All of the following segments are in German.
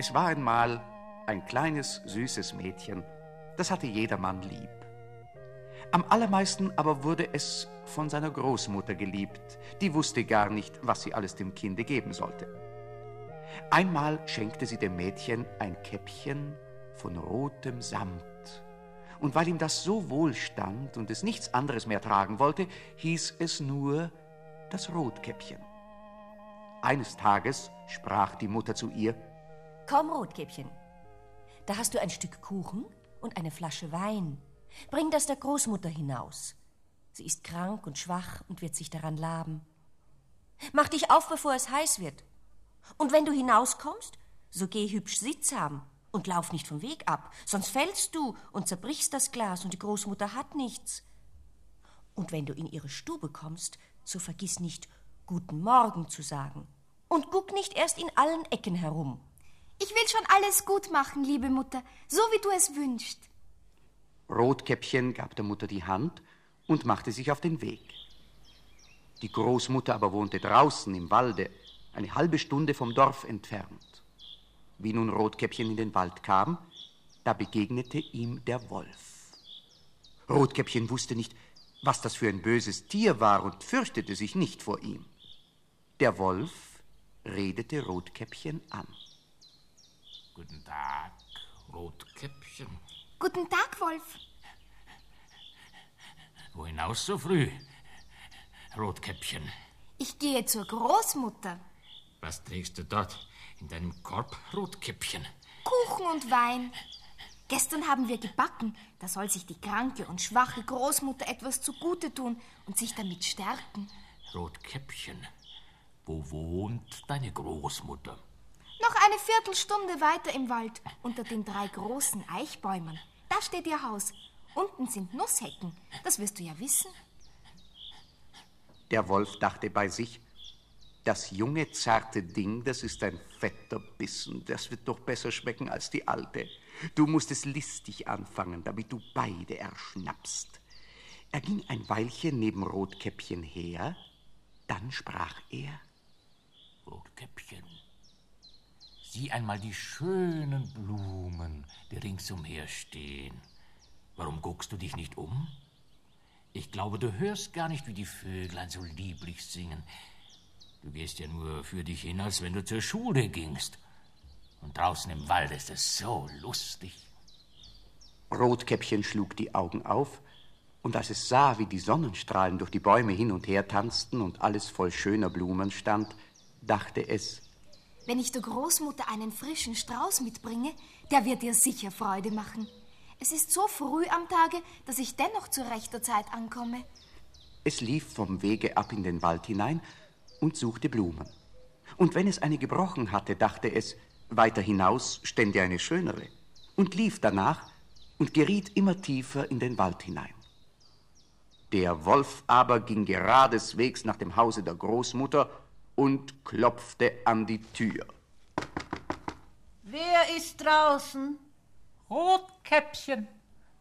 Es war einmal ein kleines, süßes Mädchen, das hatte jedermann lieb. Am allermeisten aber wurde es von seiner Großmutter geliebt, die wusste gar nicht, was sie alles dem Kinde geben sollte. Einmal schenkte sie dem Mädchen ein Käppchen von rotem Samt. Und weil ihm das so wohl stand und es nichts anderes mehr tragen wollte, hieß es nur das Rotkäppchen. Eines Tages sprach die Mutter zu ihr, Komm, Rotkäppchen, da hast du ein Stück Kuchen und eine Flasche Wein. Bring das der Großmutter hinaus. Sie ist krank und schwach und wird sich daran laben. Mach dich auf, bevor es heiß wird. Und wenn du hinauskommst, so geh hübsch sittsam und lauf nicht vom Weg ab, sonst fällst du und zerbrichst das Glas und die Großmutter hat nichts. Und wenn du in ihre Stube kommst, so vergiss nicht, guten Morgen zu sagen. Und guck nicht erst in allen Ecken herum. Ich will schon alles gut machen, liebe Mutter, so wie du es wünschst. Rotkäppchen gab der Mutter die Hand und machte sich auf den Weg. Die Großmutter aber wohnte draußen im Walde, eine halbe Stunde vom Dorf entfernt. Wie nun Rotkäppchen in den Wald kam, da begegnete ihm der Wolf. Rotkäppchen wusste nicht, was das für ein böses Tier war und fürchtete sich nicht vor ihm. Der Wolf redete Rotkäppchen an. Guten Tag, Rotkäppchen. Guten Tag, Wolf. Wo hinaus so früh, Rotkäppchen? Ich gehe zur Großmutter. Was trägst du dort in deinem Korb, Rotkäppchen? Kuchen und Wein. Gestern haben wir gebacken. Da soll sich die kranke und schwache Großmutter etwas zugute tun und sich damit stärken. Rotkäppchen, wo wohnt deine Großmutter? Noch eine Viertelstunde weiter im Wald, unter den drei großen Eichbäumen. Da steht ihr Haus. Unten sind Nusshecken. Das wirst du ja wissen. Der Wolf dachte bei sich, das junge, zarte Ding, das ist ein fetter Bissen. Das wird doch besser schmecken als die alte. Du musst es listig anfangen, damit du beide erschnappst. Er ging ein Weilchen neben Rotkäppchen her, dann sprach er. Rotkäppchen, sieh einmal die schönen Blumen, die ringsumher stehen. Warum guckst du dich nicht um? Ich glaube, du hörst gar nicht, wie die Vöglein so lieblich singen. Du gehst ja nur für dich hin, als wenn du zur Schule gingst. Und draußen im Wald ist es so lustig. Rotkäppchen schlug die Augen auf, und als es sah, wie die Sonnenstrahlen durch die Bäume hin und her tanzten und alles voll schöner Blumen stand, dachte es, Wenn ich der Großmutter einen frischen Strauß mitbringe, der wird ihr sicher Freude machen. Es ist so früh am Tage, dass ich dennoch zu rechter Zeit ankomme. Es lief vom Wege ab in den Wald hinein und suchte Blumen. Und wenn es eine gebrochen hatte, dachte es, weiter hinaus stände eine schönere, und lief danach und geriet immer tiefer in den Wald hinein. Der Wolf aber ging geradeswegs nach dem Hause der Großmutter und klopfte an die Tür. Wer ist draußen? Rotkäppchen,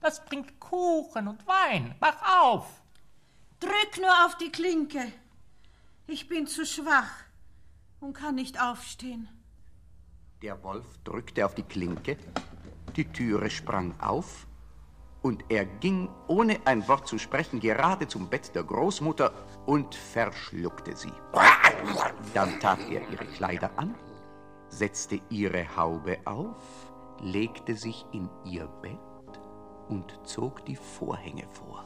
das bringt Kuchen und Wein. Mach auf! Drück nur auf die Klinke. Ich bin zu schwach und kann nicht aufstehen. Der Wolf drückte auf die Klinke, die Türe sprang auf und er ging, ohne ein Wort zu sprechen, gerade zum Bett der Großmutter und verschluckte sie. Dann tat er ihre Kleider an, setzte ihre Haube auf, legte sich in ihr Bett und zog die Vorhänge vor.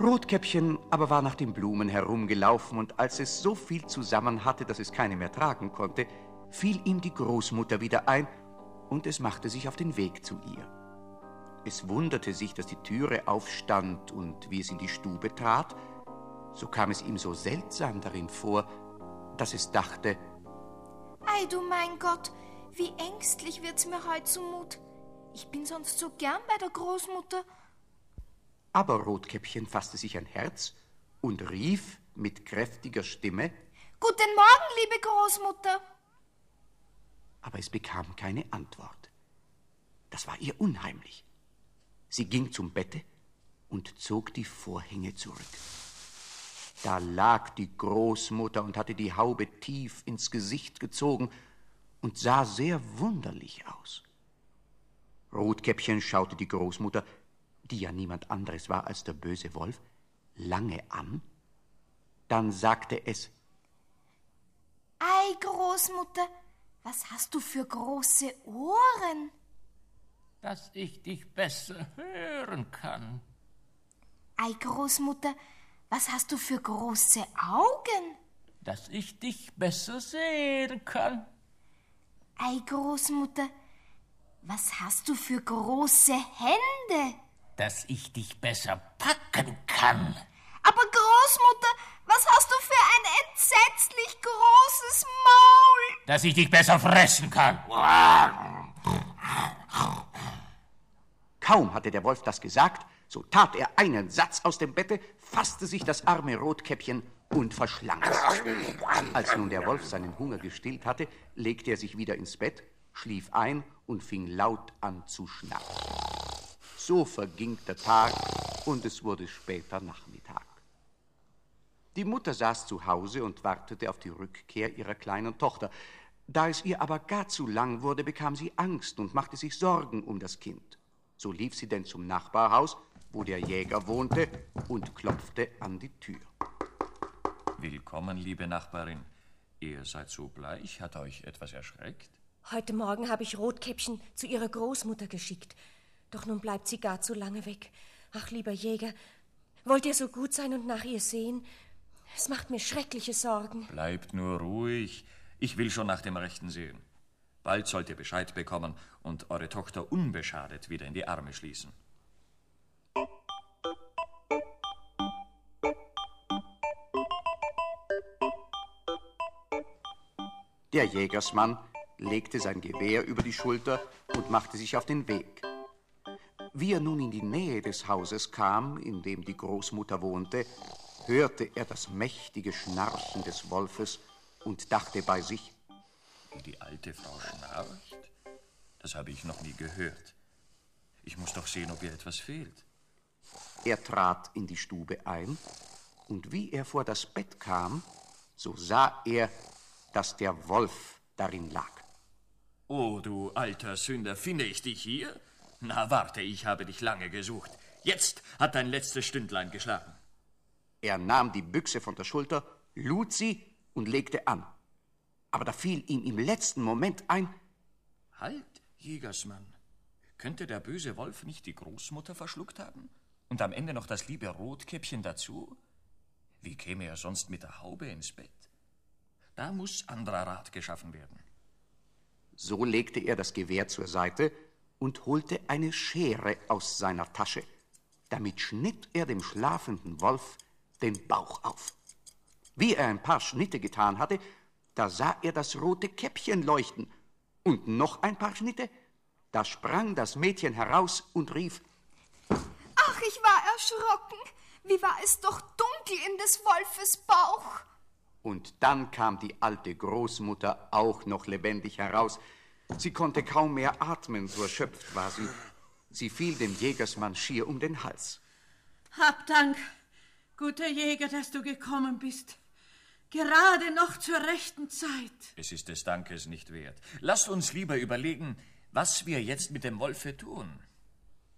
Rotkäppchen aber war nach den Blumen herumgelaufen, und als es so viel zusammen hatte, dass es keine mehr tragen konnte, fiel ihm die Großmutter wieder ein, und es machte sich auf den Weg zu ihr. Es wunderte sich, dass die Türe aufstand, und wie es in die Stube trat, so kam es ihm so seltsam darin vor, dass es dachte, Ei, du mein Gott, wie ängstlich wird's mir heut zumut. Ich bin sonst so gern bei der Großmutter. aber Rotkäppchen fasste sich ein Herz und rief mit kräftiger Stimme, Guten Morgen, liebe Großmutter. aber es bekam keine Antwort. Das war ihr unheimlich. Sie ging zum Bette und zog die Vorhänge zurück. Da lag die Großmutter und hatte die Haube tief ins Gesicht gezogen und sah sehr wunderlich aus. Rotkäppchen schaute die Großmutter, die ja niemand anderes war als der böse Wolf, lange an. Dann sagte es, Ei, Großmutter, was hast du für große Ohren? Dass ich dich besser hören kann. Ei, Großmutter, was hast du für große Augen? Dass ich dich besser sehen kann. Ei, Großmutter, was hast du für große Hände? Dass ich dich besser packen kann. Aber Großmutter, was hast du für ein entsetzlich großes Maul? Dass ich dich besser fressen kann. Kaum hatte der Wolf das gesagt, so tat er einen Satz aus dem Bette, fasste sich das arme Rotkäppchen und verschlang es. Als nun der Wolf seinen Hunger gestillt hatte, legte er sich wieder ins Bett, schlief ein und fing laut an zu schnarchen. So verging der Tag und es wurde später Nachmittag. Die Mutter saß zu Hause und wartete auf die Rückkehr ihrer kleinen Tochter. Da es ihr aber gar zu lang wurde, bekam sie Angst und machte sich Sorgen um das Kind. So lief sie denn zum Nachbarhaus, wo der Jäger wohnte, und klopfte an die Tür. Willkommen, liebe Nachbarin. Ihr seid so bleich, hat euch etwas erschreckt? Heute Morgen habe ich Rotkäppchen zu ihrer Großmutter geschickt. Doch nun bleibt sie gar zu lange weg. Ach, lieber Jäger, wollt ihr so gut sein und nach ihr sehen? Es macht mir schreckliche Sorgen. Bleibt nur ruhig. Ich will schon nach dem Rechten sehen. Bald sollt ihr Bescheid bekommen und eure Tochter unbeschadet wieder in die Arme schließen. Der Jägersmann legte sein Gewehr über die Schulter und machte sich auf den Weg. Wie er nun in die Nähe des Hauses kam, in dem die Großmutter wohnte, hörte er das mächtige Schnarchen des Wolfes und dachte bei sich, Wie die alte Frau schnarcht? Das habe ich noch nie gehört. Ich muss doch sehen, ob ihr etwas fehlt. Er trat in die Stube ein, und wie er vor das Bett kam, so sah er, dass der Wolf darin lag. Oh, du alter Sünder, finde ich dich hier? Na, warte, ich habe dich lange gesucht. Jetzt hat dein letztes Stündlein geschlagen. Er nahm die Büchse von der Schulter, lud sie und legte an. Aber da fiel ihm im letzten Moment ein, Halt, Jägersmann. Könnte der böse Wolf nicht die Großmutter verschluckt haben? Und am Ende noch das liebe Rotkäppchen dazu? Wie käme er sonst mit der Haube ins Bett? Da muss anderer Rat geschaffen werden. So legte er das Gewehr zur Seite und holte eine Schere aus seiner Tasche. Damit schnitt er dem schlafenden Wolf den Bauch auf. Wie er ein paar Schnitte getan hatte, da sah er das rote Käppchen leuchten. Und noch ein paar Schnitte, da sprang das Mädchen heraus und rief, Ach, ich war erschrocken. Wie war es doch dunkel in des Wolfes Bauch. Und dann kam die alte Großmutter auch noch lebendig heraus. Sie konnte kaum mehr atmen, so erschöpft war sie. Sie fiel dem Jägersmann schier um den Hals. Hab Dank, guter Jäger, dass du gekommen bist. Gerade noch zur rechten Zeit. Es ist des Dankes nicht wert. Lasst uns lieber überlegen, was wir jetzt mit dem Wolfe tun.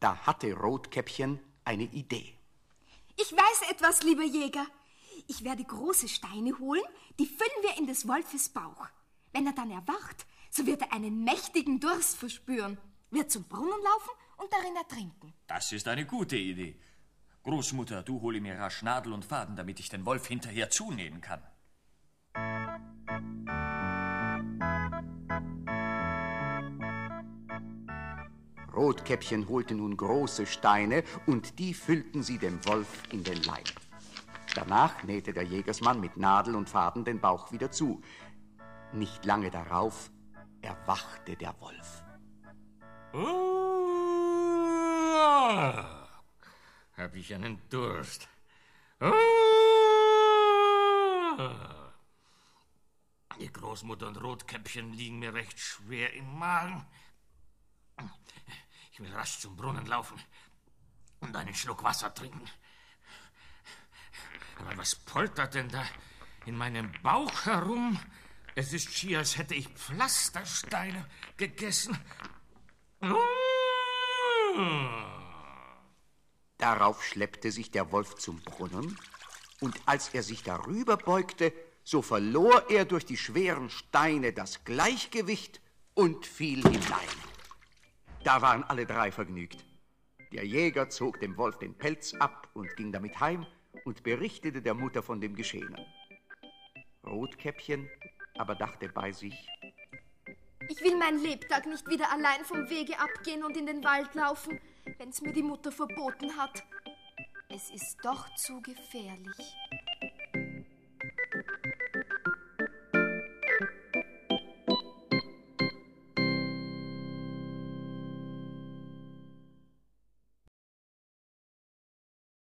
Da hatte Rotkäppchen eine Idee. Ich weiß etwas, lieber Jäger. Ich werde große Steine holen, die füllen wir in des Wolfes Bauch. Wenn er dann erwacht, so wird er einen mächtigen Durst verspüren, wird zum Brunnen laufen und darin ertrinken. Das ist eine gute Idee. Großmutter, du hole mir rasch Nadel und Faden, damit ich den Wolf hinterher zunähen kann. Rotkäppchen holte nun große Steine und die füllten sie dem Wolf in den Leib. Danach nähte der Jägersmann mit Nadel und Faden den Bauch wieder zu. Nicht lange darauf erwachte der Wolf. Oh, hab ich einen Durst. Oh, die Großmutter und Rotkäppchen liegen mir recht schwer im Magen. Ich will rasch zum Brunnen laufen und einen Schluck Wasser trinken. Aber was poltert denn da in meinem Bauch herum? Es ist schier, als hätte ich Pflastersteine gegessen. Darauf schleppte sich der Wolf zum Brunnen, und als er sich darüber beugte, so verlor er durch die schweren Steine das Gleichgewicht und fiel hinein. Da waren alle drei vergnügt. Der Jäger zog dem Wolf den Pelz ab und ging damit heim und berichtete der Mutter von dem Geschehenen. Rotkäppchen aber dachte bei sich, Ich will mein Lebtag nicht wieder allein vom Wege abgehen und in den Wald laufen, wenn's mir die Mutter verboten hat. Es ist doch zu gefährlich.